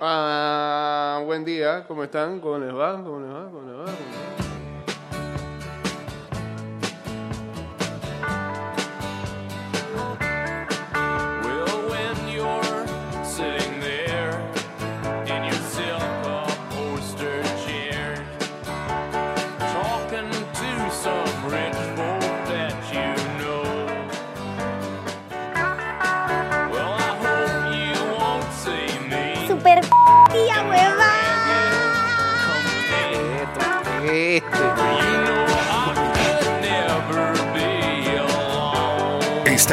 Ah, buen día, ¿cómo están? ¿Cómo les va? ¿Cómo les va? ¿Cómo les va? ¿Cómo les va?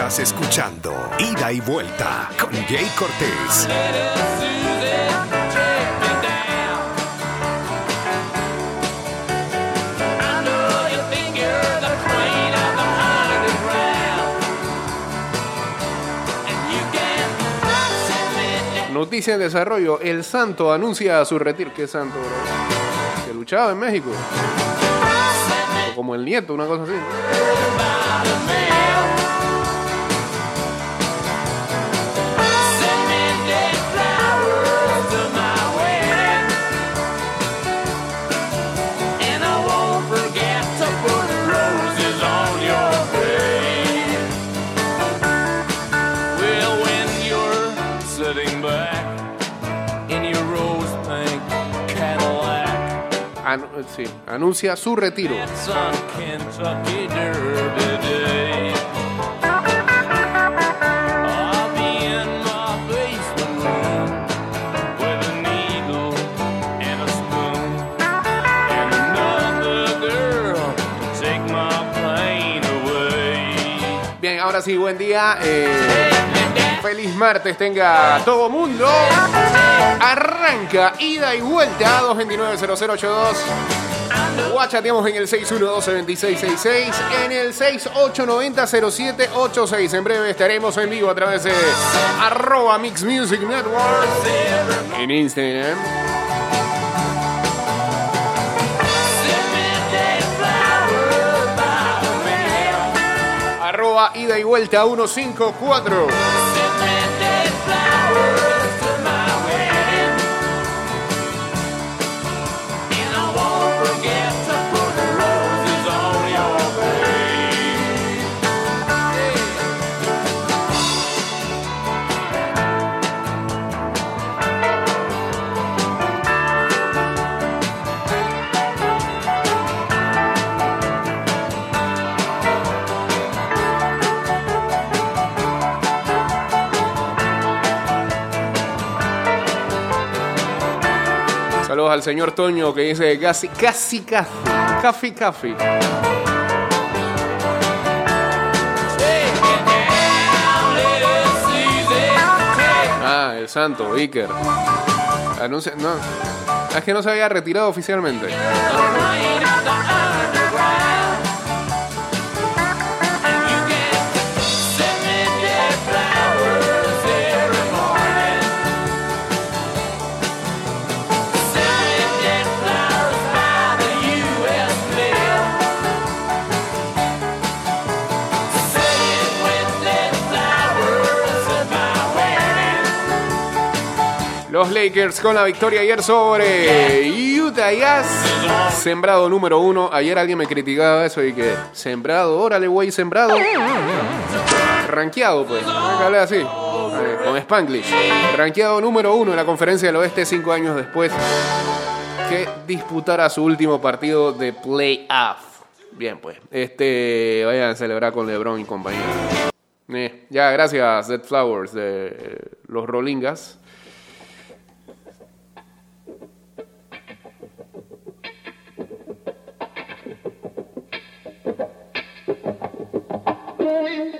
Estás escuchando Ida y Vuelta con Jay Cortés. Noticia en desarrollo. El Santo anuncia su retiro. ¿Qué Santo? Que luchaba en México. Como el nieto, una cosa así. Take my pain away. Bien, ahora sí, buen día. eh, feliz martes tenga todo mundo. Arranca ida y vuelta 229-0082. Guachateamos en el 612-2666, en el 6890-0786. En breve estaremos en vivo a través de arroba Mix Music Network en Instagram. Arroba ida y vuelta 154. Señor Toño que dice casi, casi, casi, café, café. Ah, el santo, Iker. Anuncia, no, es que no se había retirado oficialmente. Los Lakers con la victoria ayer sobre Utah Jazz. Sembrado número uno. Ayer alguien me criticaba eso y que sembrado, órale, güey, sembrado. Ranqueado, pues. Hablar así. eh, Con Spanglish. Ranqueado número uno en la conferencia del oeste cinco años después que disputara su último partido de playoff. Bien, pues. Este. Vayan a celebrar con LeBron y compañía. Eh, ya, gracias, Dead Flowers de los Rollingas.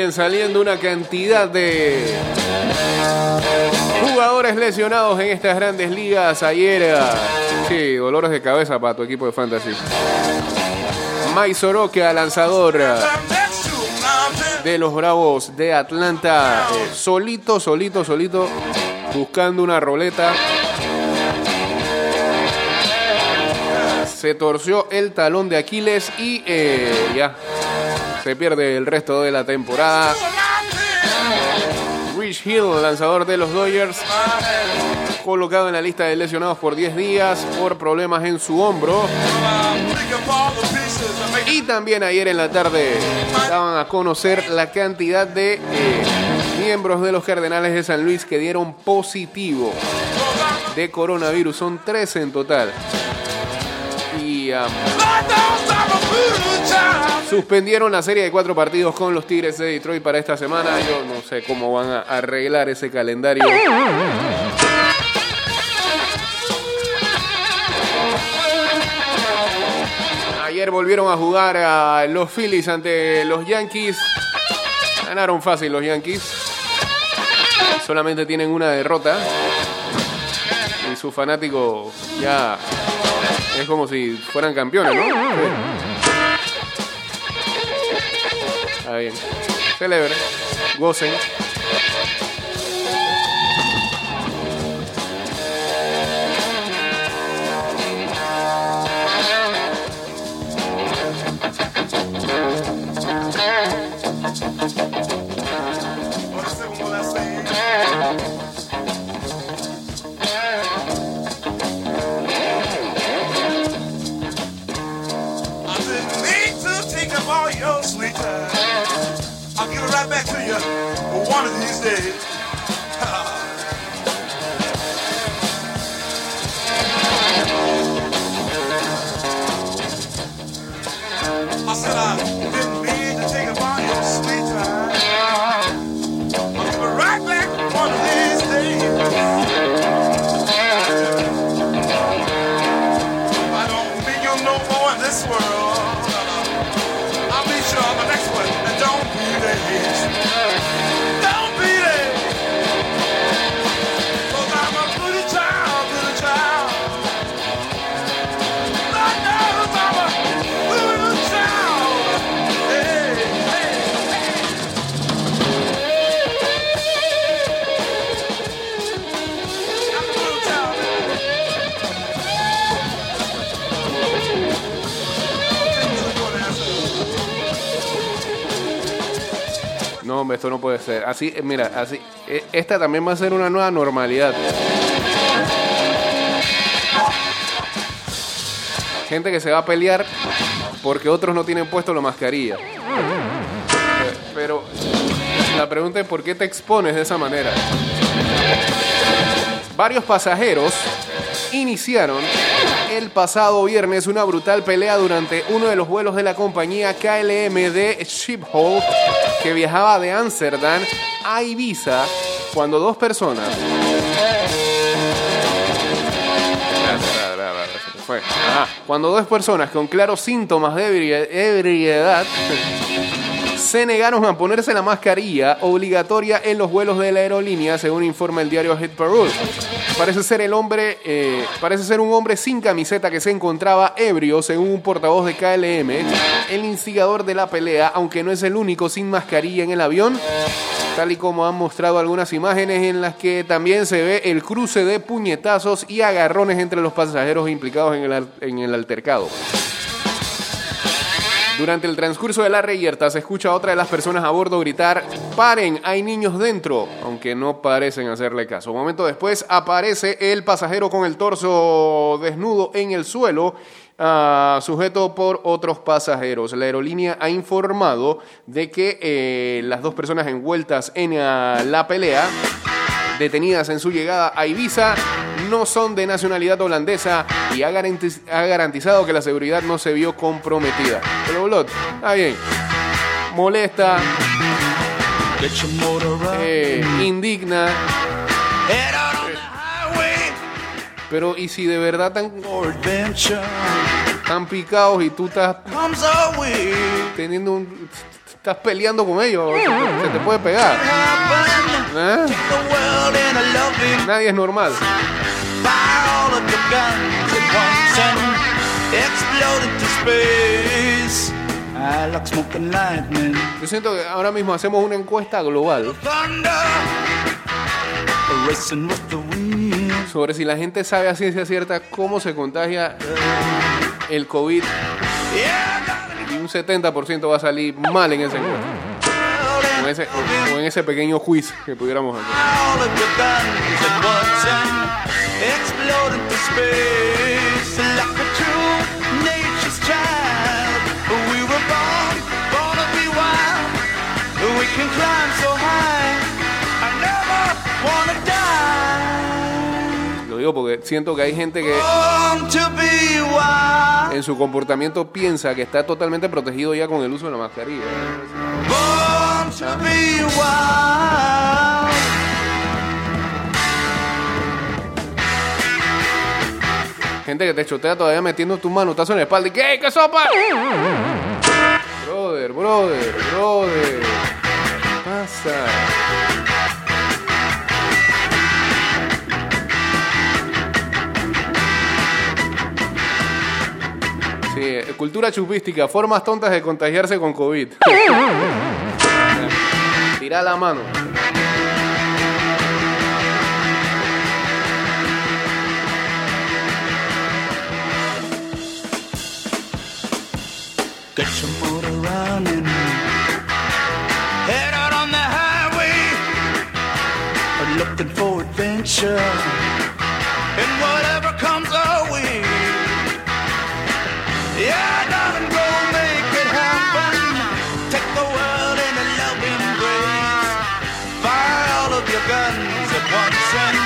Siguen saliendo una cantidad de jugadores lesionados en estas grandes ligas. Ayer, eh, sí, dolores de cabeza para tu equipo de fantasy. Mike Soroka, lanzador eh, de los Bravos de Atlanta, eh, solito, solito, solito, buscando una roleta. Se torció el talón de Aquiles y eh, ya se pierde el resto de la temporada. Rich Hill, lanzador de los Dodgers, colocado en la lista de lesionados por 10 días por problemas en su hombro. Y también ayer en la tarde daban a conocer la cantidad de eh, miembros de los Cardenales de San Luis que dieron positivo de coronavirus. Son 13 en total. Y um, suspendieron la serie de cuatro partidos con los Tigres de Detroit para esta semana. Yo no sé cómo van a arreglar ese calendario. Ayer volvieron a jugar a los Phillies ante los Yankees. Ganaron fácil los Yankees. Solamente tienen una derrota. Y su fanático ya es como si fueran campeones, ¿no? Bien. Celebre. Gocen. Esto no puede ser. Así, eh, mira, así. eh, Esta también va a ser una nueva normalidad. Gente que se va a pelear porque otros no tienen puesto la mascarilla. Pero la pregunta es por qué te expones de esa manera. Varios pasajeros iniciaron el pasado viernes una brutal pelea durante uno de los vuelos de la compañía KLM de Schiphol que viajaba de Ámsterdam a Ibiza cuando dos personas. Cuando dos personas con claros síntomas de ebri- ebriedad se negaron a ponerse la mascarilla obligatoria en los vuelos de la aerolínea, según informa el diario Hit Parole. Parece ser el hombre, eh, parece ser un hombre sin camiseta que se encontraba ebrio, según un portavoz de KLM, el instigador de la pelea, aunque no es el único sin mascarilla en el avión, tal y como han mostrado algunas imágenes en las que también se ve el cruce de puñetazos y agarrones entre los pasajeros implicados en el, en el altercado. Durante el transcurso de la reyerta se escucha a otra de las personas a bordo gritar, paren, hay niños dentro, aunque no parecen hacerle caso. Un momento después aparece el pasajero con el torso desnudo en el suelo, ah, sujeto por otros pasajeros. La aerolínea ha informado de que eh, las dos personas envueltas en ah, la pelea detenidas en su llegada a Ibiza no son de nacionalidad holandesa y ha, garantiz- ha garantizado que la seguridad no se vio comprometida. Pero Blot, está bien. Molesta, eh, indigna, pero ¿y si de verdad adventure. tan picados y tú estás teniendo un... estás peleando con ellos, se te puede pegar. ¿Eh? Nadie es normal. Yo siento que ahora mismo hacemos una encuesta global sobre si la gente sabe a ciencia cierta cómo se contagia el COVID y un 70% va a salir mal en esa encuesta. En ese, pequeño quiz que pudiéramos hacer. Lo digo porque siento que hay gente que en su comportamiento piensa que está totalmente protegido ya con el uso de la mascarilla. Gente que te chotea todavía metiendo tu manotazo en la espalda y ¿qué? ¿Qué sopa? Brother, brother, brother. ¿Qué pasa? Sí, eh, cultura chupística, formas tontas de contagiarse con COVID. Tira la mano. Adventure. And whatever comes our way. Yeah, darling, go make it happen. Take the world in a loving embrace. Fire all of your guns at once and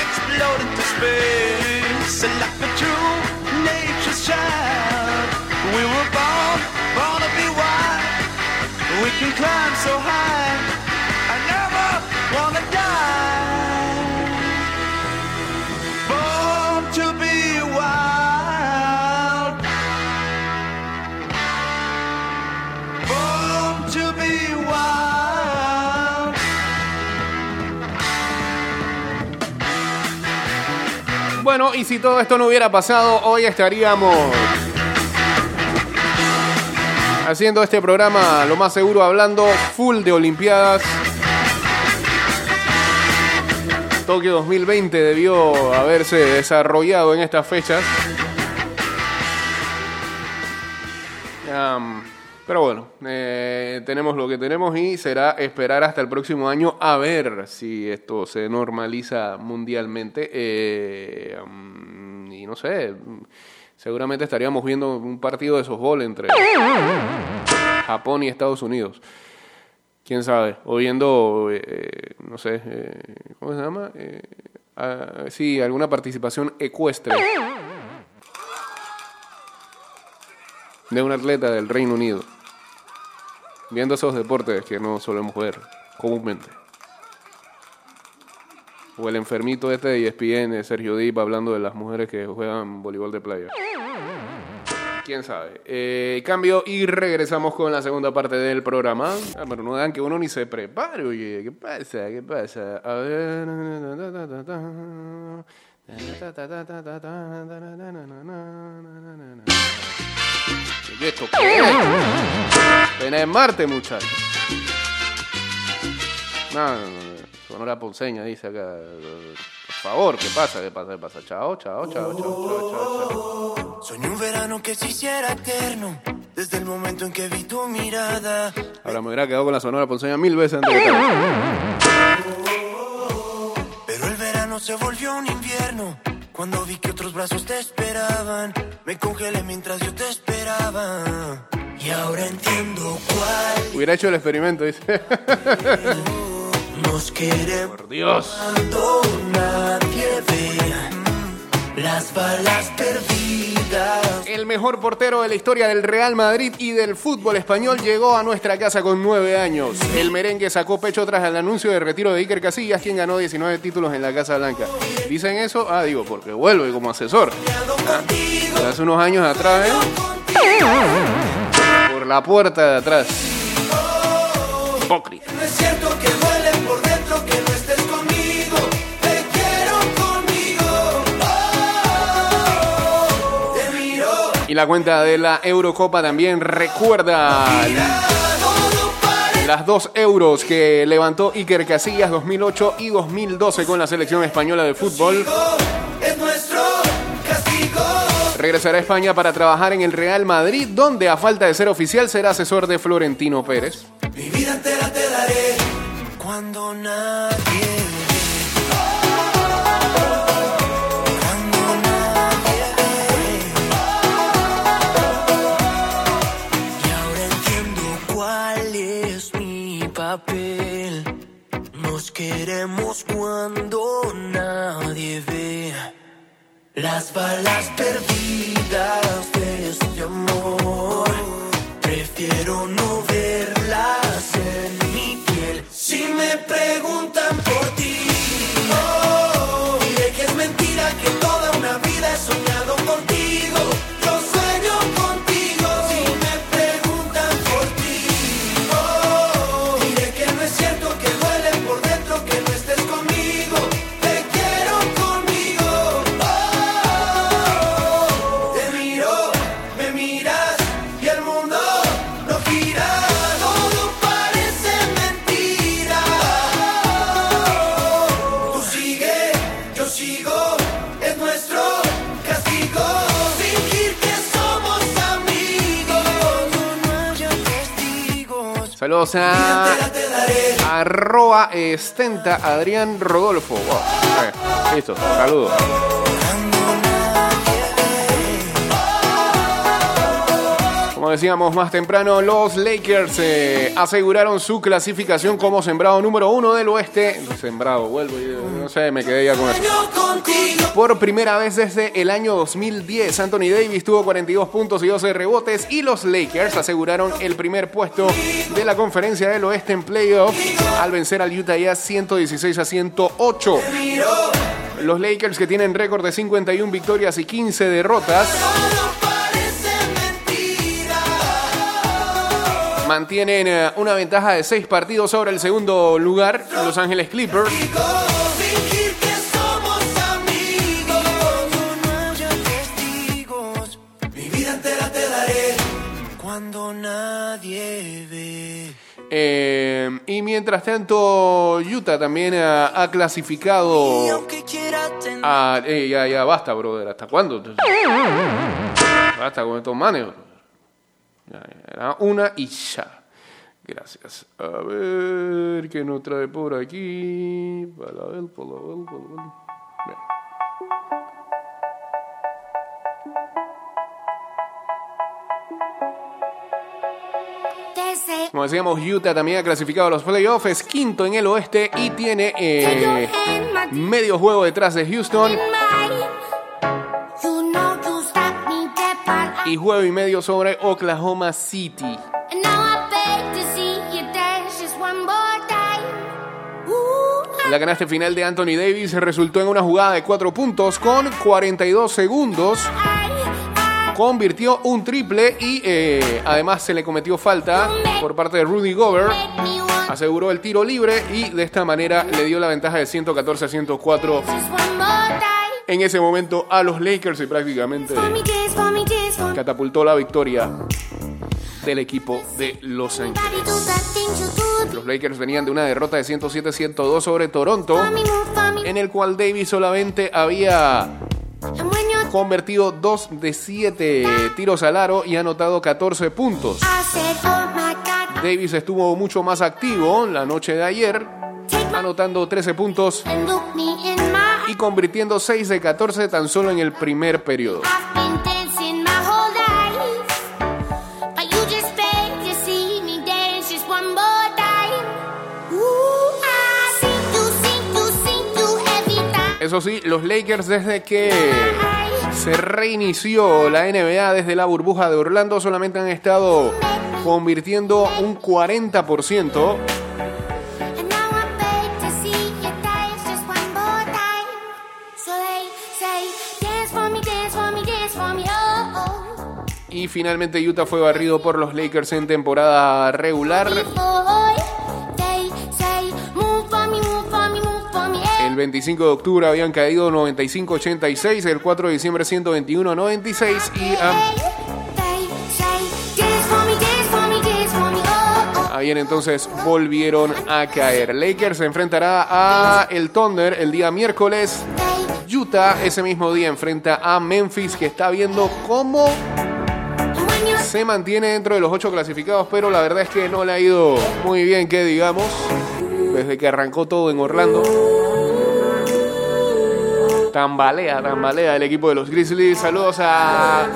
explode into space. Like a true nature's child. We were born, born to be wild. We can climb so high. Y si todo esto no hubiera pasado, hoy estaríamos haciendo este programa, lo más seguro, hablando full de Olimpiadas. Tokio 2020 debió haberse desarrollado en estas fechas. Am, pero bueno, eh, tenemos lo que tenemos y será esperar hasta el próximo año a ver si esto se normaliza mundialmente. Eh, am, y no sé, seguramente estaríamos viendo un partido de softball entre Japón y Estados Unidos. Quién sabe, o viendo, eh, no sé, eh, ¿cómo se llama? Eh, ah, sí, alguna participación ecuestre de un atleta del Reino Unido. Viendo esos deportes que no solemos ver comúnmente. O el enfermito este de ESPN, Sergio Dip, hablando de las mujeres que juegan voleibol de playa. Quién sabe. Eh, cambio y regresamos con la segunda parte del programa. Ah, pero no dan que uno ni se prepare, oye. ¿Qué pasa? ¿Qué pasa? A ver. ¿Y esto qué es? Marte, muchachos. No, no, no, no. Sonora Ponceña dice acá. Por favor, ¿qué pasa? ¿Qué pasa? ¿Qué pasa? Chao, chao, chao, chao, chao, chao, chao. Soñé un verano que se hiciera eterno, desde el momento en que vi tu mirada. Ahora me hubiera quedado con la Sonora Ponceña mil veces antes que tal. Pero el verano se volvió un invierno, cuando vi que otros brazos te esperaban. Me congelé mientras yo te esperaba. Y ahora entiendo cuál Hubiera hecho el experimento, dice. nos queremos Por Dios. cuando nadie ve las balas perdidas. El mejor portero de la historia del Real Madrid y del fútbol español llegó a nuestra casa con nueve años. El merengue sacó pecho tras el anuncio de retiro de Iker Casillas, quien ganó 19 títulos en la Casa Blanca. ¿Dicen eso? Ah, digo, porque vuelve como asesor. Ah, hace unos años atrás, ¿eh? Por la puerta de atrás. hipócrita. Y la cuenta de la Eurocopa también recuerda las dos euros que levantó Iker Casillas 2008 y 2012 con la selección española de fútbol. Regresará a España para trabajar en el Real Madrid, donde a falta de ser oficial será asesor de Florentino Pérez. Mi vida entera te daré cuando nadie Queremos cuando nadie ve. Las balas perdidas de este amor arroba estenta Adrián Rodolfo. Listo, saludos. Decíamos más temprano, los Lakers eh, aseguraron su clasificación como sembrado número uno del oeste. Sembrado, vuelvo y no sé, me quedé ya con eso. Por primera vez desde el año 2010, Anthony Davis tuvo 42 puntos y 12 rebotes y los Lakers aseguraron el primer puesto de la conferencia del oeste en playoff al vencer al Utah Jazz 116 a 108. Los Lakers que tienen récord de 51 victorias y 15 derrotas mantienen eh, una ventaja de 6 partidos sobre el segundo lugar, Los Ángeles Clippers. Eh, y mientras tanto, Utah también ha, ha clasificado Ah, eh, ya, ya, basta, brother. ¿Hasta cuándo? Basta con estos manes. Era una y ya. Gracias. A ver, ¿qué nos trae por aquí? Para ver, para ver, para ver. Bien. Como decíamos, Utah también ha clasificado a los playoffs, es quinto en el oeste y tiene eh, medio juego detrás de Houston y juego y medio sobre Oklahoma City. La canasta final de Anthony Davis resultó en una jugada de 4 puntos con 42 segundos. Convirtió un triple y eh, además se le cometió falta por parte de Rudy Gobert. Aseguró el tiro libre y de esta manera le dio la ventaja de 114 a 104 just one more time. en ese momento a los Lakers y prácticamente catapultó la victoria del equipo de Los Ángeles. Los Lakers venían de una derrota de 107-102 sobre Toronto, en el cual Davis solamente había convertido 2 de 7 tiros al aro y anotado 14 puntos. Davis estuvo mucho más activo la noche de ayer, anotando 13 puntos y convirtiendo 6 de 14 tan solo en el primer periodo. Eso sí, los Lakers desde que se reinició la NBA desde la burbuja de Orlando solamente han estado convirtiendo un 40%. And now I beg to see you dance just one more time. So they say, dance for me, dance for me, dance for me, oh, oh. Y finalmente Utah fue barrido por los Lakers en temporada regular. El 25 de octubre habían caído 95.86, el 4 de diciembre 121.96 y oh. ayer entonces volvieron a caer. Lakers se enfrentará a el Thunder el día miércoles. Utah ese mismo día enfrenta a Memphis que está viendo cómo se mantiene dentro de los ocho clasificados, pero la verdad es que no le ha ido muy bien, que digamos, desde que arrancó todo en Orlando. Tambalea, tambalea el equipo de los Grizzlies. Saludos a.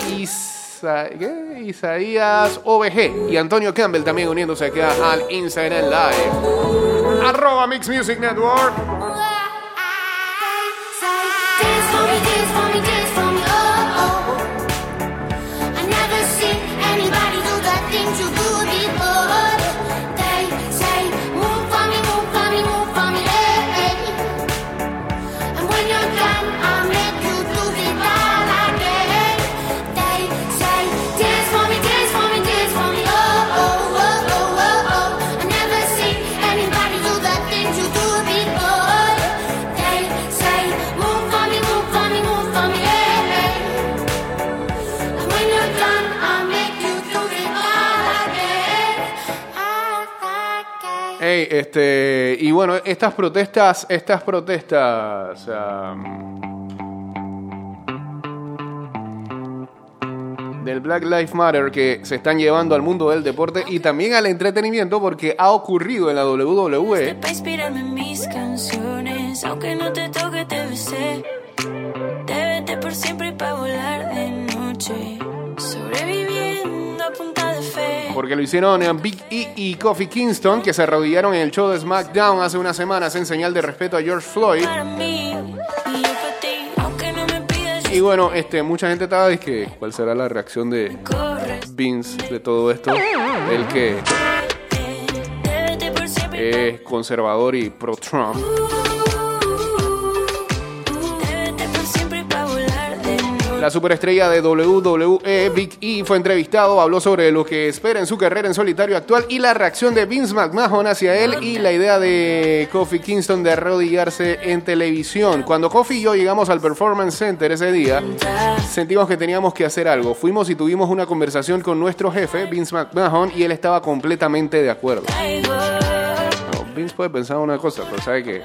Isaías OBG y Antonio Campbell también uniéndose acá al Instagram Live. Arroba Mix Music Network. Este, y bueno, estas protestas, estas protestas, am, del Black Lives Matter que se están llevando al mundo del deporte y también al entretenimiento porque ha ocurrido en la WWE. Inspirarme en mis canciones, aunque no te toque, te besé. Por siempre para volar de noche. Sobreviviendo a punta de fe. Porque lo hicieron en Big E y Kofi Kingston, que se arrodillaron en el show de SmackDown hace unas semanas en señal de respeto a George Floyd. Para mí y yo para ti, aunque no me pidas, Y bueno, este, mucha gente estaba que cuál será la reacción de. Vince de todo esto. El que es conservador y pro-Trump. La superestrella de WWE, Big E, fue entrevistado, habló sobre lo que espera en su carrera en solitario actual y la reacción de Vince McMahon hacia él y la idea de Kofi Kingston de arrodillarse en televisión. Cuando Kofi y yo llegamos al Performance Center ese día, sentimos que teníamos que hacer algo. Fuimos y tuvimos una conversación con nuestro jefe, Vince McMahon, y él estaba completamente de acuerdo. Vince puede pensar una cosa, pero sabe que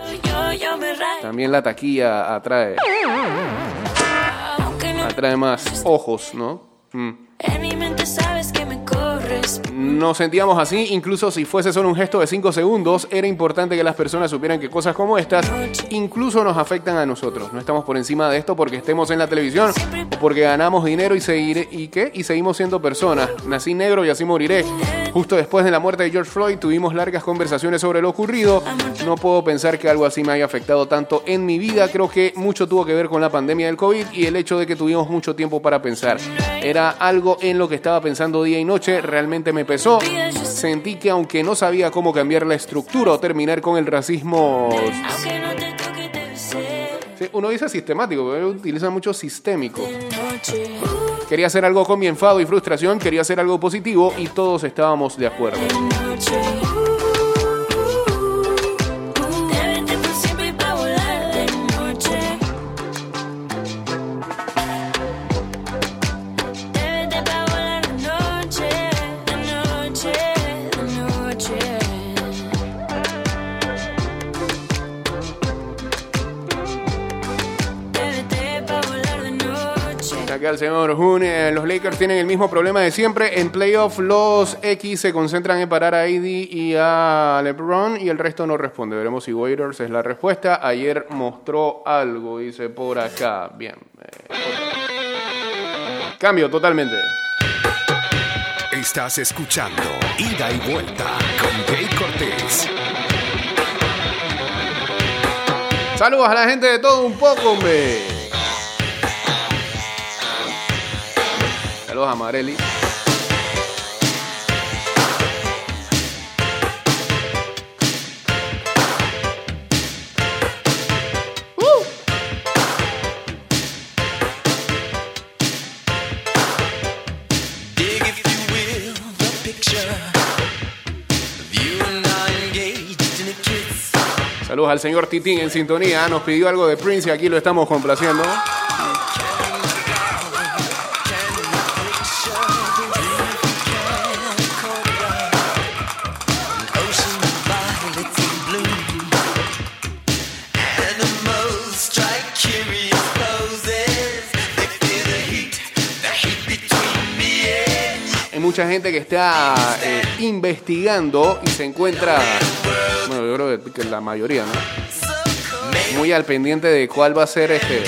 también la taquilla atrae, atrae más ojos, ¿no? Mm. en mi mente sabes que me corres. Nos sentíamos así, incluso si fuese solo un gesto de 5 segundos, era importante que las personas supieran que cosas como estas incluso nos afectan a nosotros. No estamos por encima de esto porque estemos en la televisión o porque ganamos dinero y seguiré y qué y seguimos siendo personas. Nací negro y así moriré. Justo después de la muerte de George Floyd tuvimos largas conversaciones sobre lo ocurrido. No puedo pensar que algo así me haya afectado tanto en mi vida. Creo que mucho tuvo que ver con la pandemia del COVID y el hecho de que tuvimos mucho tiempo para pensar. Era algo en lo que estaba pensando día y noche. Realmente me pesó. Sentí que aunque no sabía cómo cambiar la estructura o terminar con el racismo... Sí, uno dice sistemático, pero utiliza mucho sistémico. Quería hacer algo con mi enfado y frustración, quería hacer algo positivo y todos estábamos de acuerdo. El señor eh, los Lakers tienen el mismo problema de siempre. En playoff los X se concentran en parar a AD y a LeBron y el resto no responde. Veremos si Waiters es la respuesta. Ayer mostró algo, dice por acá. Bien. eh, Cambio totalmente. Estás escuchando Ida y Vuelta con Jay Cortés. Saludos a la gente de todo un poco, hombre. In a kiss. Saludos al señor Titín en sintonía. Nos pidió algo de Prince y aquí lo estamos complaciendo. Mucha gente que está eh, investigando y se encuentra, bueno, yo creo que- la mayoría, ¿no? Muy al pendiente de cuál va a ser este,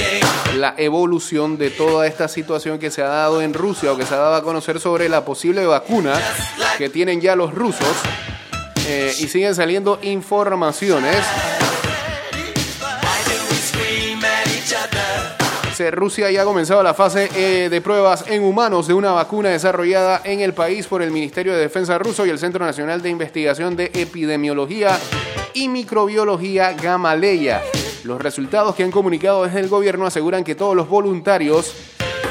la evolución de toda esta situación que se ha dado en Rusia o que se ha dado a conocer sobre la posible vacuna que tienen ya los rusos. Eh, y siguen saliendo informaciones. Rusia ya ha comenzado la fase eh, de pruebas en humanos de una vacuna desarrollada en el país por el Ministerio de Defensa ruso y el Centro Nacional de Investigación de Epidemiología y Microbiología Gamaleya. Los resultados que han comunicado desde el gobierno aseguran que todos los voluntarios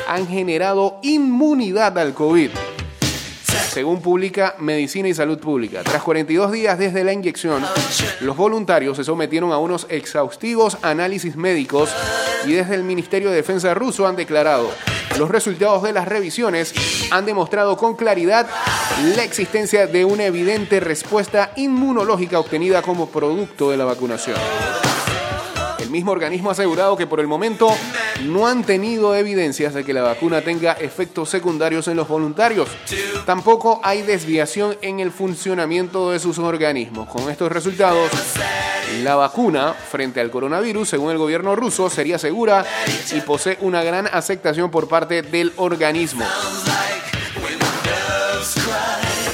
han generado inmunidad al COVID. Según publica Medicina y Salud Pública, tras 42 días desde la inyección, los voluntarios se sometieron a unos exhaustivos análisis médicos y desde el Ministerio de Defensa ruso han declarado los resultados de las revisiones han demostrado con claridad la existencia de una evidente respuesta inmunológica obtenida como producto de la vacunación. Mismo organismo ha asegurado que por el momento no han tenido evidencias de que la vacuna tenga efectos secundarios en los voluntarios. Tampoco hay desviación en el funcionamiento de sus organismos. Con estos resultados, la vacuna frente al coronavirus, según el gobierno ruso, sería segura y posee una gran aceptación por parte del organismo.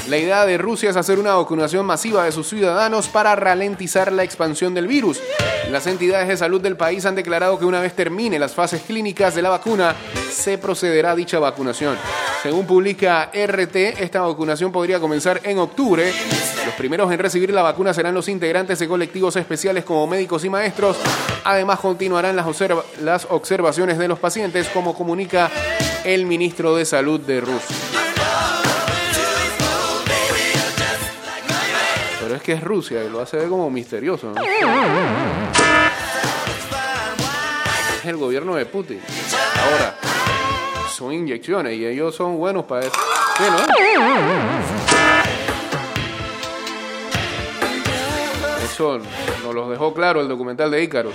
La idea de Rusia es hacer una vacunación masiva de sus ciudadanos para ralentizar la expansión del virus. Las entidades de salud del país han declarado que una vez termine las fases clínicas de la vacuna, se procederá a dicha vacunación. Según publica RT, esta vacunación podría comenzar en octubre. Los primeros en recibir la vacuna serán los integrantes de colectivos especiales como médicos y maestros. Además, continuarán las, las observaciones de los pacientes, como comunica el ministro de Salud de Rusia. Que es Rusia y lo hace como misterioso. Es el gobierno de Putin. Ahora, son inyecciones y ellos son buenos para eso. Sí, ¿no? Eso nos lo dejó claro el documental de Ícaros.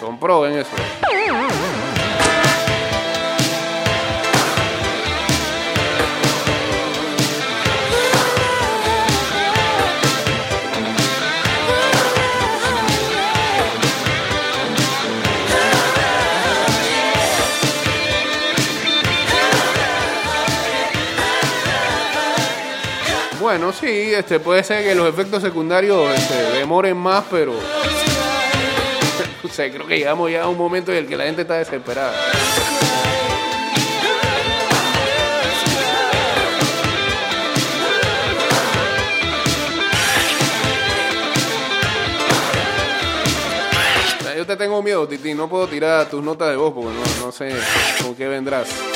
Son pro en eso. Bueno, sí, este puede ser que los efectos secundarios este, demoren más, pero o creo que llegamos ya a un momento en el que la gente está desesperada. Yo te tengo miedo, Titi. No puedo tirar tus notas de voz porque no, no sé con qué vendrás.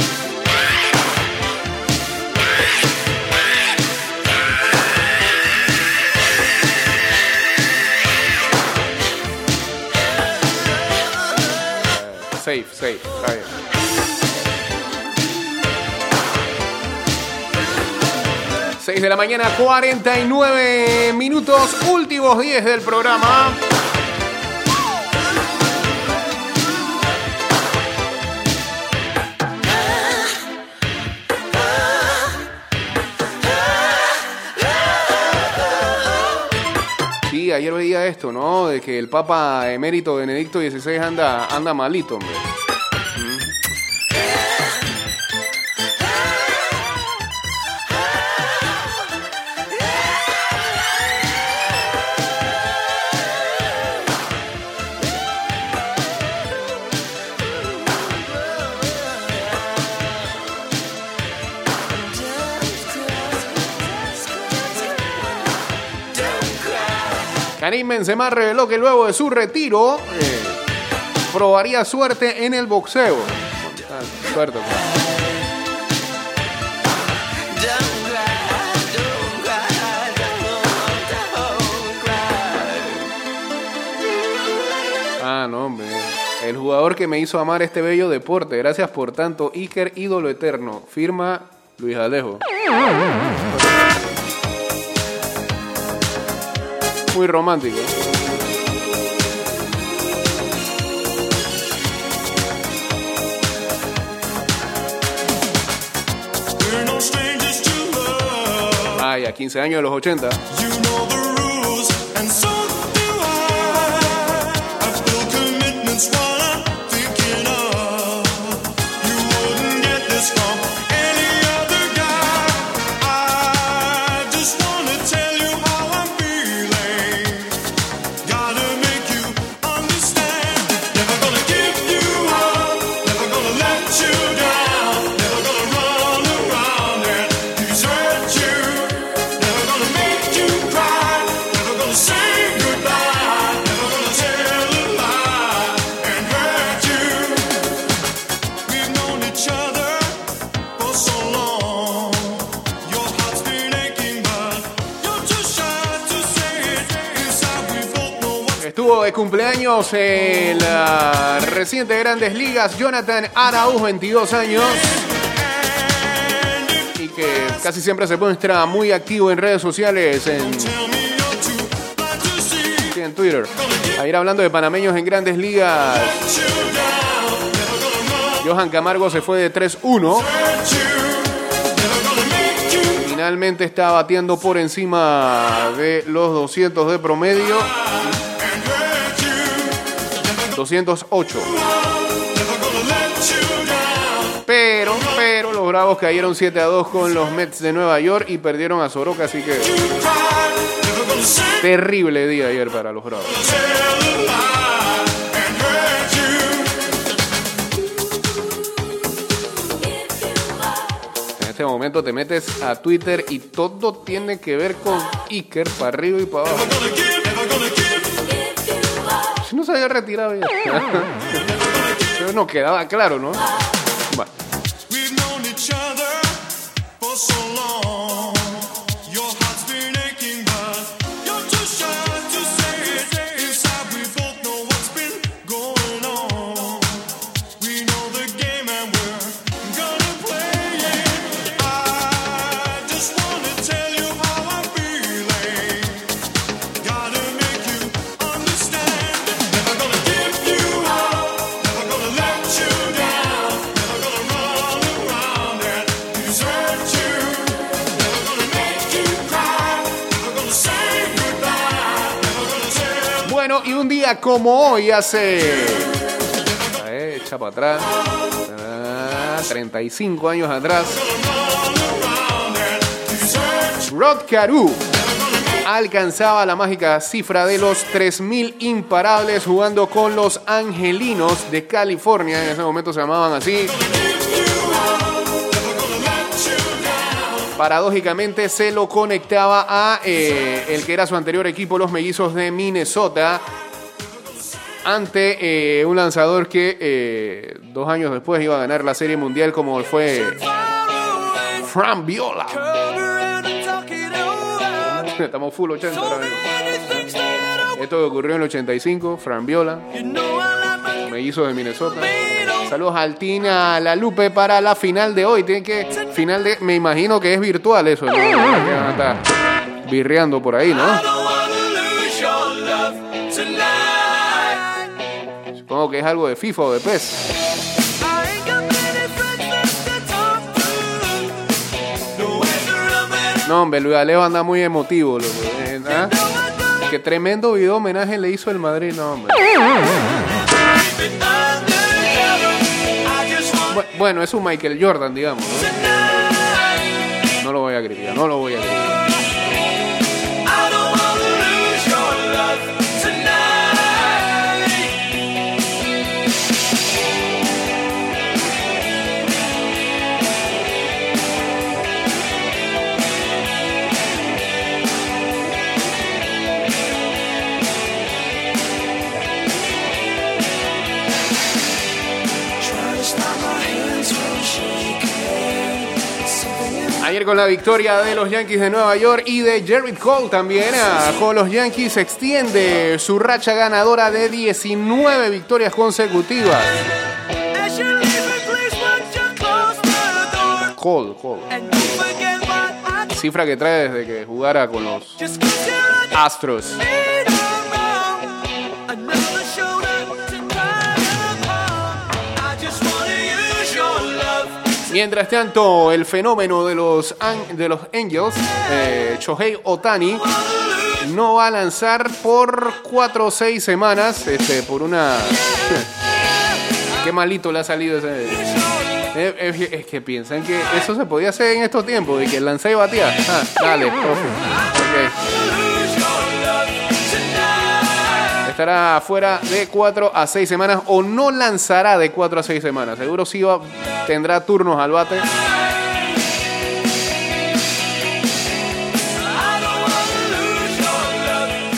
Safe, safe, está bien. Seis de la mañana, 49 minutos, últimos 10 del programa. Ayer veía esto, ¿no? De que el Papa emérito Benedicto XVI anda, anda malito, hombre. Karim Benzema reveló que luego de su retiro eh, probaría suerte en el boxeo. Suerte, claro. Ah, no, hombre. El jugador que me hizo amar este bello deporte. Gracias por tanto, Iker, ídolo eterno. Firma Luis Alejo. Muy romántico. Love. Vaya, 15 años de los 80. Cumpleaños en la reciente Grandes Ligas Jonathan Arauz, 22 años. Y que casi siempre se muestra muy activo en redes sociales, en, en Twitter. A ir hablando de panameños en Grandes Ligas. Johan Camargo se fue de 3-1. Hurt you. Never gonna make you Finalmente está batiendo por encima de los 200 de promedio. And hurt you. 208. Never gonna let you down. Pero, pero los Bravos cayeron 7 a 2 con los Mets de Nueva York y perdieron a Soroka, así que terrible día ayer para los Bravos. En este momento te metes a Twitter y todo tiene que ver con Iker para arriba y para abajo. no se había retirado ya. Pero no quedaba claro, ¿no? Un día como hoy, hace. Echa para atrás. Ah, 35 años atrás. Rod Carew alcanzaba la mágica cifra de los 3.000 imparables jugando con los Angelinos de California. En ese momento se llamaban así. Paradójicamente se lo conectaba a eh, el que era su anterior equipo, los Mellizos de Minnesota, ante eh, un lanzador que eh, dos años después iba a ganar la Serie Mundial como fue Fran Viola. Estamos full 80 ahora mismo. Esto ocurrió en el 85, Fran Viola, Mellizos de Minnesota. Saludos al Tina, a la Lupe para la final de hoy. Tienen que final de, me imagino que es virtual eso, ¿no? Birreando por ahí, ¿no? Supongo que es algo de FIFA o de PES. No, hombre, Luis Alejo anda muy emotivo, loco. Eh, ¿ah? Qué tremendo video homenaje le hizo el Madrid, no, hombre. Bu- Bueno, es un Michael Jordan, digamos. ¿no? No lo voy a criticar, no lo voy a criticar. Con la victoria de los Yankees de Nueva York y de Jared Cole también, con los Yankees extiende su racha ganadora de 19 victorias consecutivas. Cole, Cole. Cifra que trae desde que jugara con los Astros. Mientras tanto, el fenómeno de los, de los Angels, eh, Shohei Otani, no va a lanzar por 4 o 6 semanas, este, por una... Qué malito le ha salido ese... Eh, Es, que piensan que eso se podía hacer en estos tiempos, y que lanzar y batía. Ah, dale, profe. Ok. Estará fuera de 4 a 6 semanas o no lanzará de 4 a 6 semanas. Seguro sí va- tendrá turnos al bate.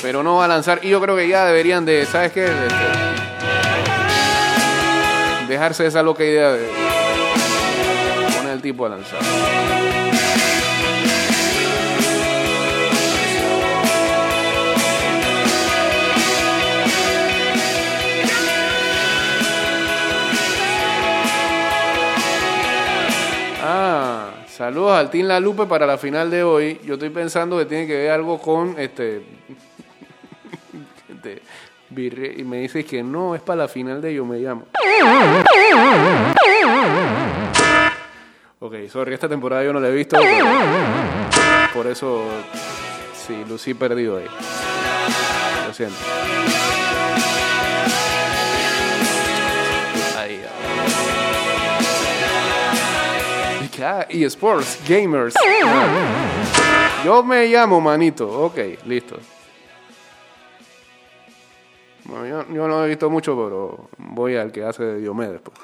Pero no va a lanzar. Y yo creo que ya deberían de, ¿sabes qué? Este, dejarse esa loca idea de poner al tipo a lanzar. Saludos al Team La Lupe para la final de hoy. Yo estoy pensando que tiene que ver algo con este. este, y me dices que no, es para la final de Yo Me Llamo. Ok, sorry, esta temporada yo no la he visto. por eso, sí, lucí perdido ahí. Lo siento. eSports, gamers. Yo me llamo Manito. Ok, listo. Bueno, yo, yo no he visto mucho, pero voy al que hace de Diomedes. Pues.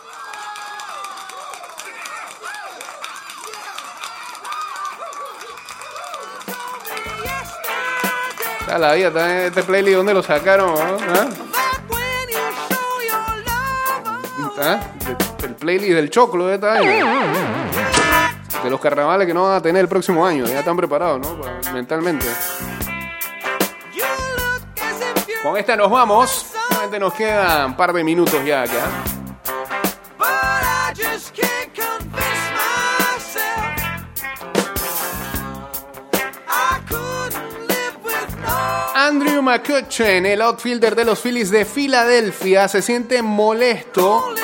La vida, también este playlist, ¿dónde lo sacaron? ah? ¿Ah? El playlist del choclo de esta vaina. De los carnavales que no van a tener el próximo año. Ya están preparados, ¿no? Mentalmente. Con esta nos vamos. Solamente nos quedan un par de minutos ya acá. Andrew McCutcheon, el outfielder de los Phillies de Filadelfia, se siente molesto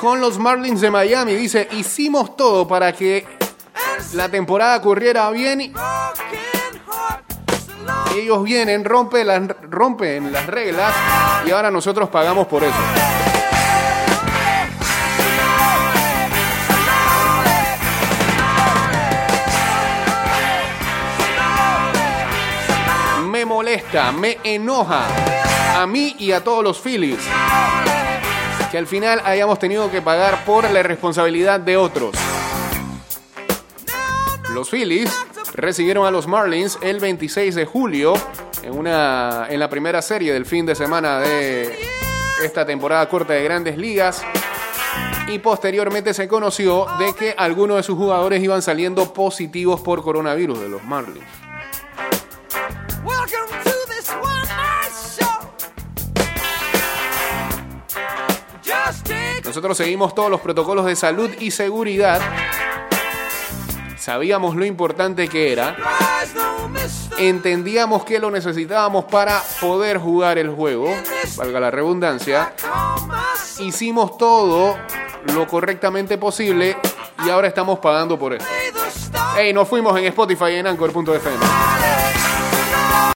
con los Marlins de Miami. Dice, hicimos todo para que la temporada corriera bien ellos vienen, rompen las, rompen las reglas y ahora nosotros pagamos por eso. Me molesta, me enoja a mí y a todos los Phillies que al final hayamos tenido que pagar por la responsabilidad de otros. Los Phillies recibieron a los Marlins el 26 de julio en, una, en la primera serie del fin de semana de esta temporada corta de grandes ligas. Y posteriormente se conoció de que algunos de sus jugadores iban saliendo positivos por coronavirus de los Marlins. Nosotros seguimos todos los protocolos de salud y seguridad. Sabíamos lo importante que era. Entendíamos que lo necesitábamos para poder jugar el juego. Valga la redundancia. Hicimos todo lo correctamente posible y ahora estamos pagando por eso. Hey, nos fuimos en Spotify y en Anchor.fm.